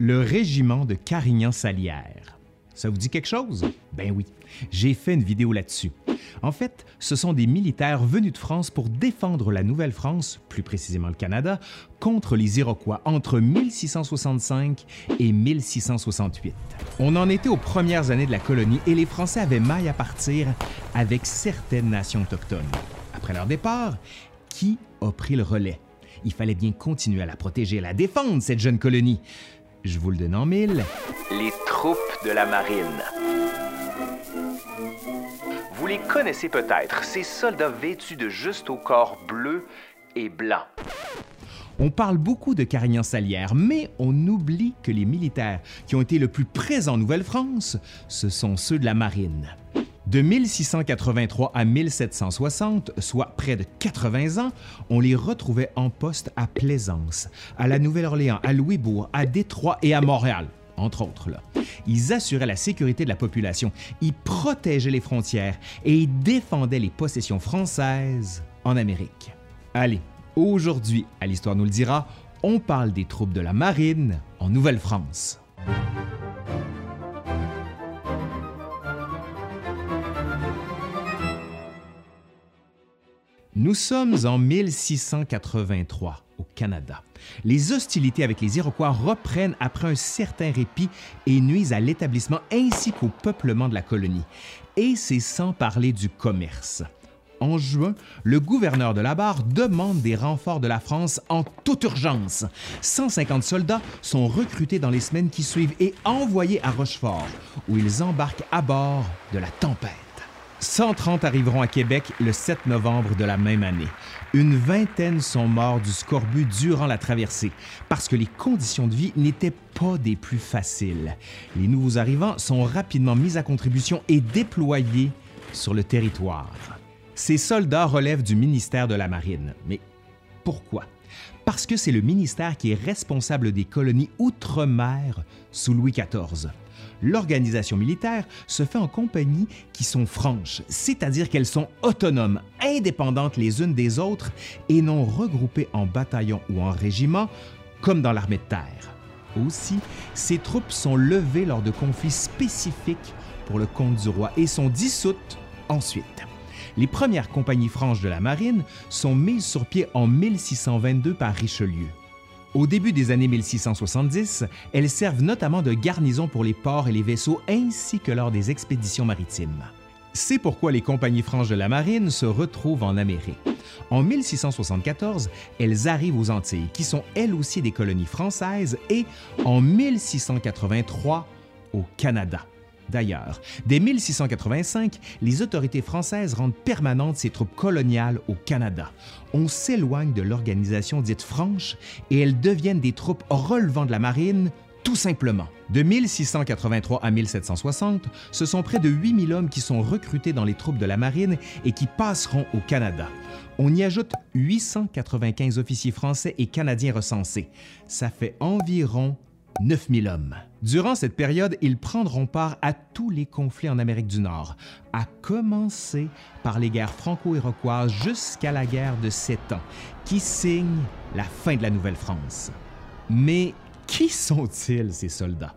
Le régiment de Carignan-Salière. Ça vous dit quelque chose? Ben oui, j'ai fait une vidéo là-dessus. En fait, ce sont des militaires venus de France pour défendre la Nouvelle-France, plus précisément le Canada, contre les Iroquois entre 1665 et 1668. On en était aux premières années de la colonie et les Français avaient maille à partir avec certaines nations autochtones. Après leur départ, qui a pris le relais? Il fallait bien continuer à la protéger à la défendre, cette jeune colonie. Je vous le donne en mille. Les troupes de la marine. Vous les connaissez peut-être, ces soldats vêtus de juste au corps bleu et blanc. On parle beaucoup de Carignan-Salière, mais on oublie que les militaires qui ont été le plus présents en Nouvelle-France, ce sont ceux de la marine. De 1683 à 1760, soit près de 80 ans, on les retrouvait en poste à Plaisance, à la Nouvelle-Orléans, à Louisbourg, à Détroit et à Montréal, entre autres. Ils assuraient la sécurité de la population, ils protégeaient les frontières et ils défendaient les possessions françaises en Amérique. Allez, aujourd'hui, à l'Histoire nous le dira, on parle des troupes de la marine en Nouvelle-France. Nous sommes en 1683 au Canada. Les hostilités avec les Iroquois reprennent après un certain répit et nuisent à l'établissement ainsi qu'au peuplement de la colonie. Et c'est sans parler du commerce. En juin, le gouverneur de la Barre demande des renforts de la France en toute urgence. 150 soldats sont recrutés dans les semaines qui suivent et envoyés à Rochefort, où ils embarquent à bord de la Tempête. 130 arriveront à Québec le 7 novembre de la même année. Une vingtaine sont morts du scorbut durant la traversée, parce que les conditions de vie n'étaient pas des plus faciles. Les nouveaux arrivants sont rapidement mis à contribution et déployés sur le territoire. Ces soldats relèvent du ministère de la Marine. Mais pourquoi? Parce que c'est le ministère qui est responsable des colonies outre-mer sous Louis XIV l'organisation militaire se fait en compagnies qui sont franches, c'est-à-dire qu'elles sont autonomes, indépendantes les unes des autres et non regroupées en bataillons ou en régiments comme dans l'armée de terre. Aussi, ces troupes sont levées lors de conflits spécifiques pour le compte du roi et sont dissoutes ensuite. Les premières compagnies franches de la marine sont mises sur pied en 1622 par Richelieu. Au début des années 1670, elles servent notamment de garnison pour les ports et les vaisseaux ainsi que lors des expéditions maritimes. C'est pourquoi les compagnies franches de la marine se retrouvent en Amérique. En 1674, elles arrivent aux Antilles, qui sont elles aussi des colonies françaises, et en 1683 au Canada. D'ailleurs, dès 1685, les autorités françaises rendent permanentes ces troupes coloniales au Canada. On s'éloigne de l'organisation dite franche et elles deviennent des troupes relevant de la marine, tout simplement. De 1683 à 1760, ce sont près de 8000 hommes qui sont recrutés dans les troupes de la marine et qui passeront au Canada. On y ajoute 895 officiers français et canadiens recensés. Ça fait environ 9000 hommes. Durant cette période, ils prendront part à tous les conflits en Amérique du Nord, à commencer par les guerres franco-iroquoises jusqu'à la guerre de Sept Ans, qui signe la fin de la Nouvelle-France. Mais qui sont-ils, ces soldats?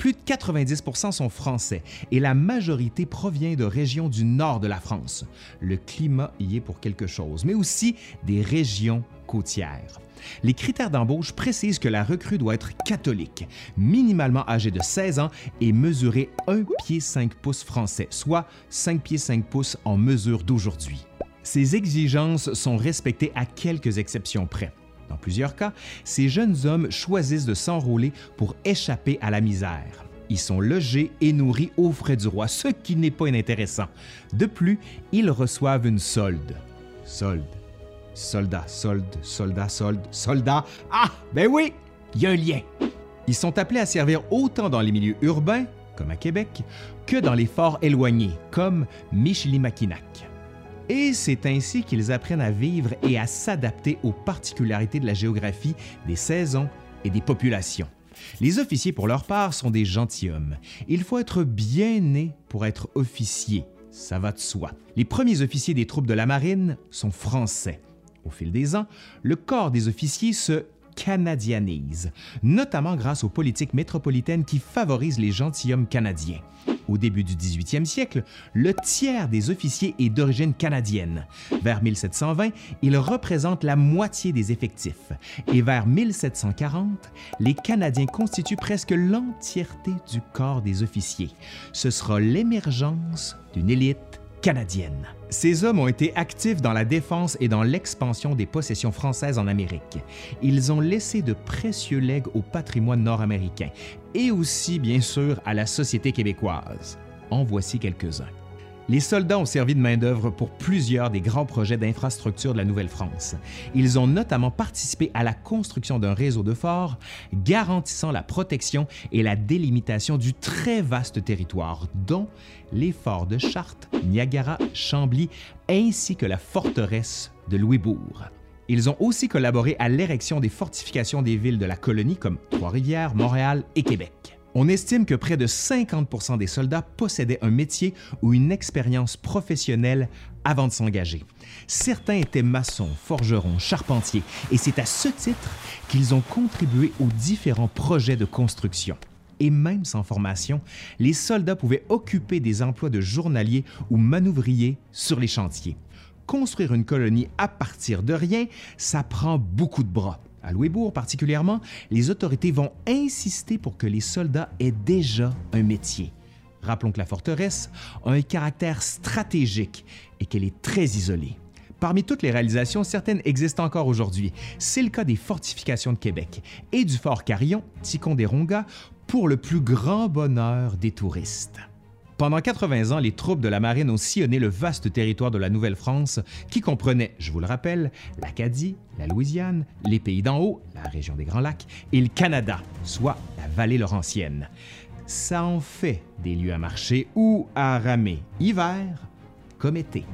Plus de 90% sont français et la majorité provient de régions du nord de la France. Le climat y est pour quelque chose, mais aussi des régions côtières. Les critères d'embauche précisent que la recrue doit être catholique, minimalement âgée de 16 ans et mesurer 1 pied 5 pouces français, soit 5 pieds 5 pouces en mesure d'aujourd'hui. Ces exigences sont respectées à quelques exceptions près. Dans plusieurs cas, ces jeunes hommes choisissent de s'enrôler pour échapper à la misère. Ils sont logés et nourris aux frais du roi, ce qui n'est pas inintéressant. De plus, ils reçoivent une solde. Solde. Soldat, solde, soldat, solde, soldat. Ah, ben oui, il y a un lien. Ils sont appelés à servir autant dans les milieux urbains, comme à Québec, que dans les forts éloignés, comme Michilimackinac. Et c'est ainsi qu'ils apprennent à vivre et à s'adapter aux particularités de la géographie, des saisons et des populations. Les officiers, pour leur part, sont des gentilshommes. Il faut être bien né pour être officier, ça va de soi. Les premiers officiers des troupes de la marine sont français. Au fil des ans, le corps des officiers se canadianise, notamment grâce aux politiques métropolitaines qui favorisent les gentilshommes canadiens. Au début du 18e siècle, le tiers des officiers est d'origine canadienne. Vers 1720, ils représentent la moitié des effectifs. Et vers 1740, les Canadiens constituent presque l'entièreté du corps des officiers. Ce sera l'émergence d'une élite Ces hommes ont été actifs dans la défense et dans l'expansion des possessions françaises en Amérique. Ils ont laissé de précieux legs au patrimoine nord-américain et aussi, bien sûr, à la société québécoise. En voici quelques-uns. Les soldats ont servi de main-d'œuvre pour plusieurs des grands projets d'infrastructure de la Nouvelle-France. Ils ont notamment participé à la construction d'un réseau de forts garantissant la protection et la délimitation du très vaste territoire, dont les forts de Chartres, Niagara, Chambly, ainsi que la forteresse de Louisbourg. Ils ont aussi collaboré à l'érection des fortifications des villes de la colonie comme Trois-Rivières, Montréal et Québec. On estime que près de 50% des soldats possédaient un métier ou une expérience professionnelle avant de s'engager. Certains étaient maçons, forgerons, charpentiers, et c'est à ce titre qu'ils ont contribué aux différents projets de construction. Et même sans formation, les soldats pouvaient occuper des emplois de journaliers ou manouvriers sur les chantiers. Construire une colonie à partir de rien, ça prend beaucoup de bras. À Louisbourg particulièrement, les autorités vont insister pour que les soldats aient déjà un métier. Rappelons que la forteresse a un caractère stratégique et qu'elle est très isolée. Parmi toutes les réalisations, certaines existent encore aujourd'hui. C'est le cas des fortifications de Québec et du fort Carillon, Ticonderoga, pour le plus grand bonheur des touristes. Pendant 80 ans, les troupes de la marine ont sillonné le vaste territoire de la Nouvelle-France qui comprenait, je vous le rappelle, l'Acadie, la Louisiane, les pays d'en haut, la région des Grands Lacs, et le Canada, soit la vallée laurentienne. Ça en fait des lieux à marcher ou à ramer, hiver comme été.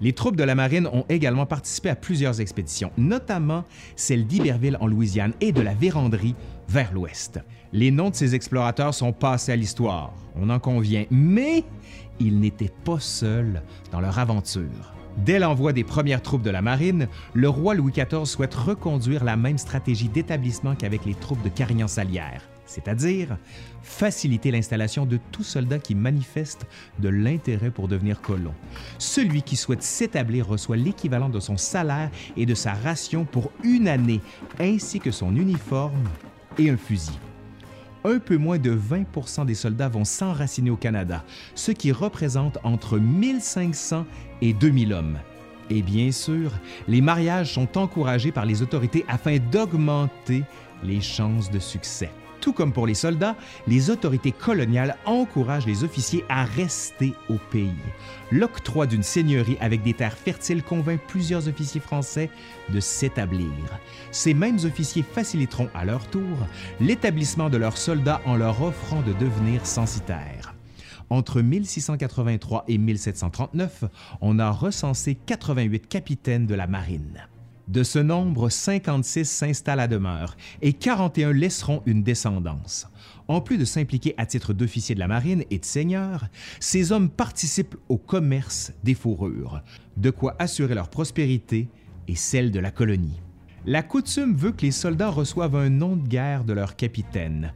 Les troupes de la marine ont également participé à plusieurs expéditions, notamment celle d'Iberville en Louisiane et de la Vérandrie vers l'ouest. Les noms de ces explorateurs sont passés à l'histoire, on en convient, mais ils n'étaient pas seuls dans leur aventure. Dès l'envoi des premières troupes de la marine, le roi Louis XIV souhaite reconduire la même stratégie d'établissement qu'avec les troupes de Carignan-Salière, c'est-à-dire faciliter l'installation de tout soldat qui manifeste de l'intérêt pour devenir colon. Celui qui souhaite s'établir reçoit l'équivalent de son salaire et de sa ration pour une année, ainsi que son uniforme et un fusil un peu moins de 20% des soldats vont s'enraciner au Canada, ce qui représente entre 1500 et 2000 hommes. Et bien sûr, les mariages sont encouragés par les autorités afin d'augmenter les chances de succès. Tout comme pour les soldats, les autorités coloniales encouragent les officiers à rester au pays. L'octroi d'une seigneurie avec des terres fertiles convainc plusieurs officiers français de s'établir. Ces mêmes officiers faciliteront à leur tour l'établissement de leurs soldats en leur offrant de devenir censitaires. Entre 1683 et 1739, on a recensé 88 capitaines de la marine. De ce nombre, 56 s'installent à demeure et 41 laisseront une descendance. En plus de s'impliquer à titre d'officier de la marine et de seigneur, ces hommes participent au commerce des fourrures, de quoi assurer leur prospérité et celle de la colonie. La coutume veut que les soldats reçoivent un nom de guerre de leur capitaine,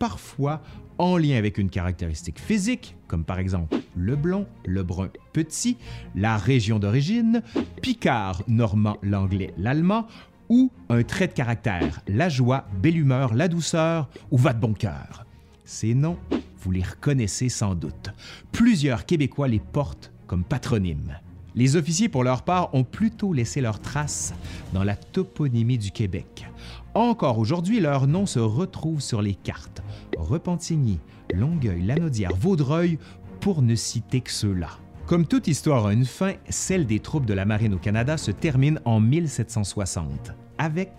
parfois en lien avec une caractéristique physique, comme par exemple le blond, le brun petit, la région d'origine, picard, normand, l'anglais, l'allemand, ou un trait de caractère, la joie, belle humeur, la douceur ou va de bon cœur. Ces noms, vous les reconnaissez sans doute. Plusieurs Québécois les portent comme patronymes. Les officiers, pour leur part, ont plutôt laissé leurs traces dans la toponymie du Québec. Encore aujourd'hui, leurs noms se retrouvent sur les cartes. Repentigny, Longueuil, Lanaudière, Vaudreuil, pour ne citer que ceux-là. Comme toute histoire a une fin, celle des troupes de la marine au Canada se termine en 1760, avec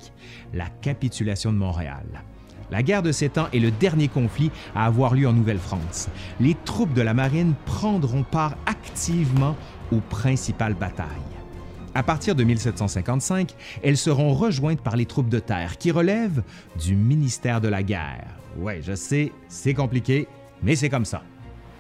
la capitulation de Montréal. La guerre de Sept Ans est le dernier conflit à avoir lieu en Nouvelle-France. Les troupes de la marine prendront part activement aux principales batailles. À partir de 1755, elles seront rejointes par les troupes de terre qui relèvent du ministère de la guerre. Ouais, je sais, c'est compliqué, mais c'est comme ça.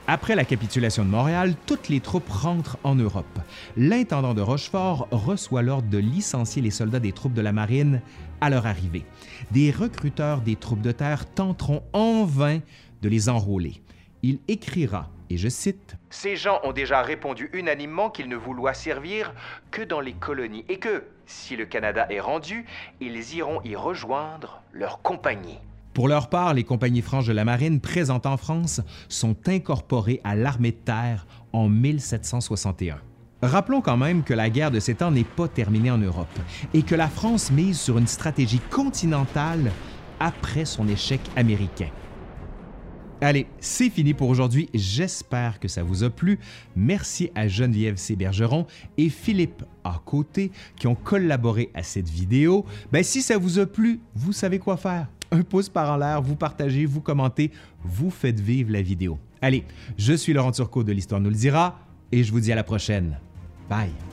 Après la capitulation de Montréal, toutes les troupes rentrent en Europe. L'intendant de Rochefort reçoit l'ordre de licencier les soldats des troupes de la marine à leur arrivée. Des recruteurs des troupes de terre tenteront en vain de les enrôler. Il écrira, et je cite, Ces gens ont déjà répondu unanimement qu'ils ne vouloient servir que dans les colonies et que, si le Canada est rendu, ils iront y rejoindre leur compagnie. Pour leur part, les compagnies franches de la marine présentes en France sont incorporées à l'armée de terre en 1761. Rappelons quand même que la guerre de sept ans n'est pas terminée en Europe et que la France mise sur une stratégie continentale après son échec américain. Allez, c'est fini pour aujourd'hui. J'espère que ça vous a plu. Merci à Geneviève C. Bergeron et Philippe A. Côté qui ont collaboré à cette vidéo. Ben, si ça vous a plu, vous savez quoi faire. Un pouce par en l'air, vous partagez, vous commentez, vous faites vivre la vidéo. Allez, je suis Laurent Turcot de l'Histoire nous le dira et je vous dis à la prochaine. Bye!